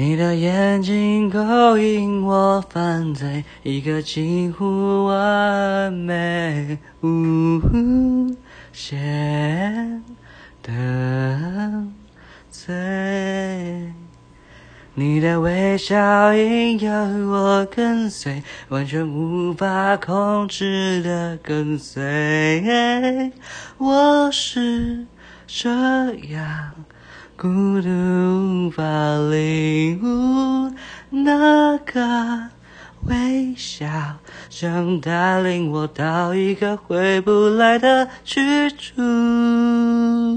你的眼睛勾引我犯罪，一个近乎完美无限的罪。你的微笑引诱我跟随，完全无法控制的跟随。我是这样。孤独领悟那个微笑，想带领我到一个回不来的去处。